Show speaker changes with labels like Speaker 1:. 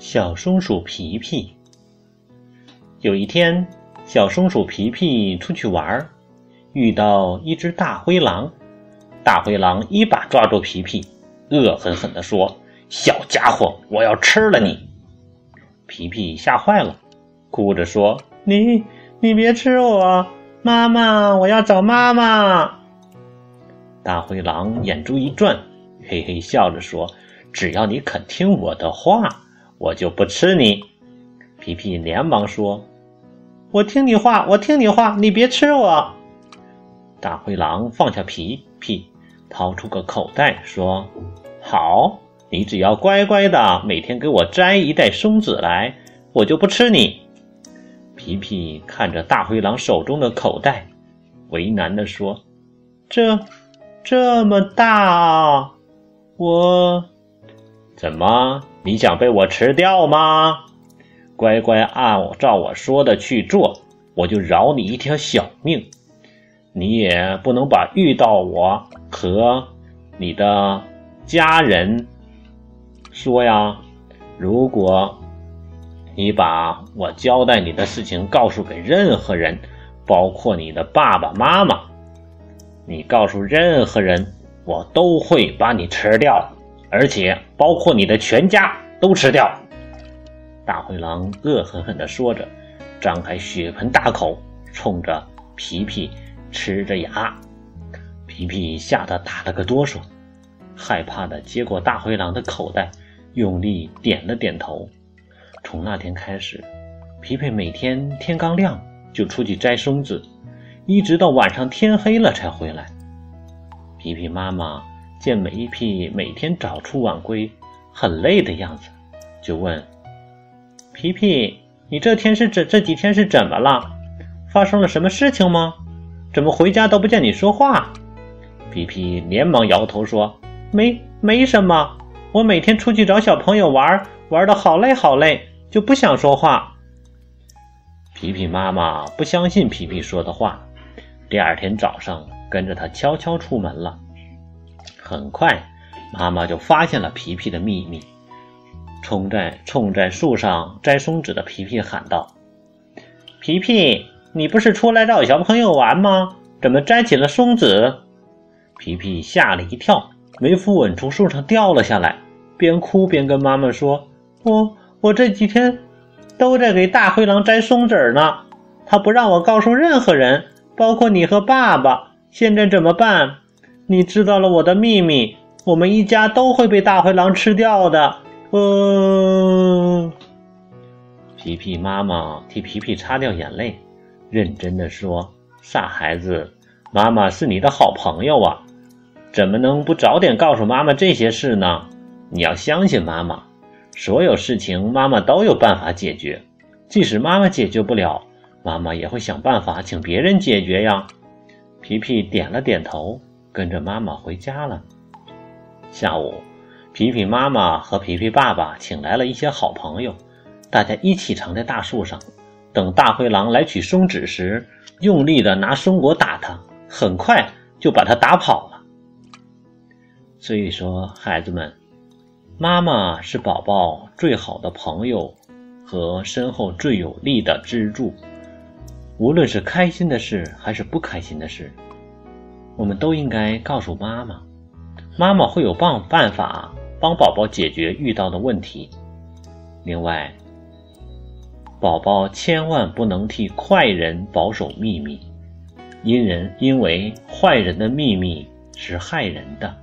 Speaker 1: 小松鼠皮皮。有一天，小松鼠皮皮出去玩，遇到一只大灰狼。大灰狼一把抓住皮皮，恶狠狠地说：“小家伙，我要吃了你！”皮皮吓坏了，哭着说：“你，你别吃我，妈妈，我要找妈妈。”大灰狼眼珠一转，嘿嘿笑着说：“只要你肯听我的话。”我就不吃你，皮皮连忙说：“我听你话，我听你话，你别吃我。”大灰狼放下皮皮，掏出个口袋，说：“好，你只要乖乖的每天给我摘一袋松子来，我就不吃你。”皮皮看着大灰狼手中的口袋，为难的说：“这这么大啊，我怎么？”你想被我吃掉吗？乖乖按照我说的去做，我就饶你一条小命。你也不能把遇到我和你的家人说呀。如果你把我交代你的事情告诉给任何人，包括你的爸爸妈妈，你告诉任何人，我都会把你吃掉。而且包括你的全家都吃掉！大灰狼恶狠狠地说着，张开血盆大口，冲着皮皮呲着牙。皮皮吓得打了个哆嗦，害怕的接过大灰狼的口袋，用力点了点头。从那天开始，皮皮每天天刚亮就出去摘松子，一直到晚上天黑了才回来。皮皮妈妈。见梅皮每天早出晚归，很累的样子，就问：“皮皮，你这天是这这几天是怎么了？发生了什么事情吗？怎么回家都不见你说话？”皮皮连忙摇头说：“没没什么，我每天出去找小朋友玩，玩的好累好累，就不想说话。”皮皮妈妈不相信皮皮说的话，第二天早上跟着他悄悄出门了。很快，妈妈就发现了皮皮的秘密，冲在冲在树上摘松子的皮皮喊道：“皮皮，你不是出来找小朋友玩吗？怎么摘起了松子？”皮皮吓了一跳，没扶稳从树上掉了下来，边哭边跟妈妈说：“我我这几天都在给大灰狼摘松子呢，他不让我告诉任何人，包括你和爸爸。现在怎么办？”你知道了我的秘密，我们一家都会被大灰狼吃掉的。嗯，皮皮妈妈替皮皮擦掉眼泪，认真的说：“傻孩子，妈妈是你的好朋友啊，怎么能不早点告诉妈妈这些事呢？你要相信妈妈，所有事情妈妈都有办法解决，即使妈妈解决不了，妈妈也会想办法请别人解决呀。”皮皮点了点头。跟着妈妈回家了。下午，皮皮妈妈和皮皮爸爸请来了一些好朋友，大家一起藏在大树上，等大灰狼来取松脂时，用力的拿松果打它，很快就把它打跑了。所以说，孩子们，妈妈是宝宝最好的朋友和身后最有力的支柱，无论是开心的事还是不开心的事。我们都应该告诉妈妈，妈妈会有办办法帮宝宝解决遇到的问题。另外，宝宝千万不能替坏人保守秘密，因人因为坏人的秘密是害人的。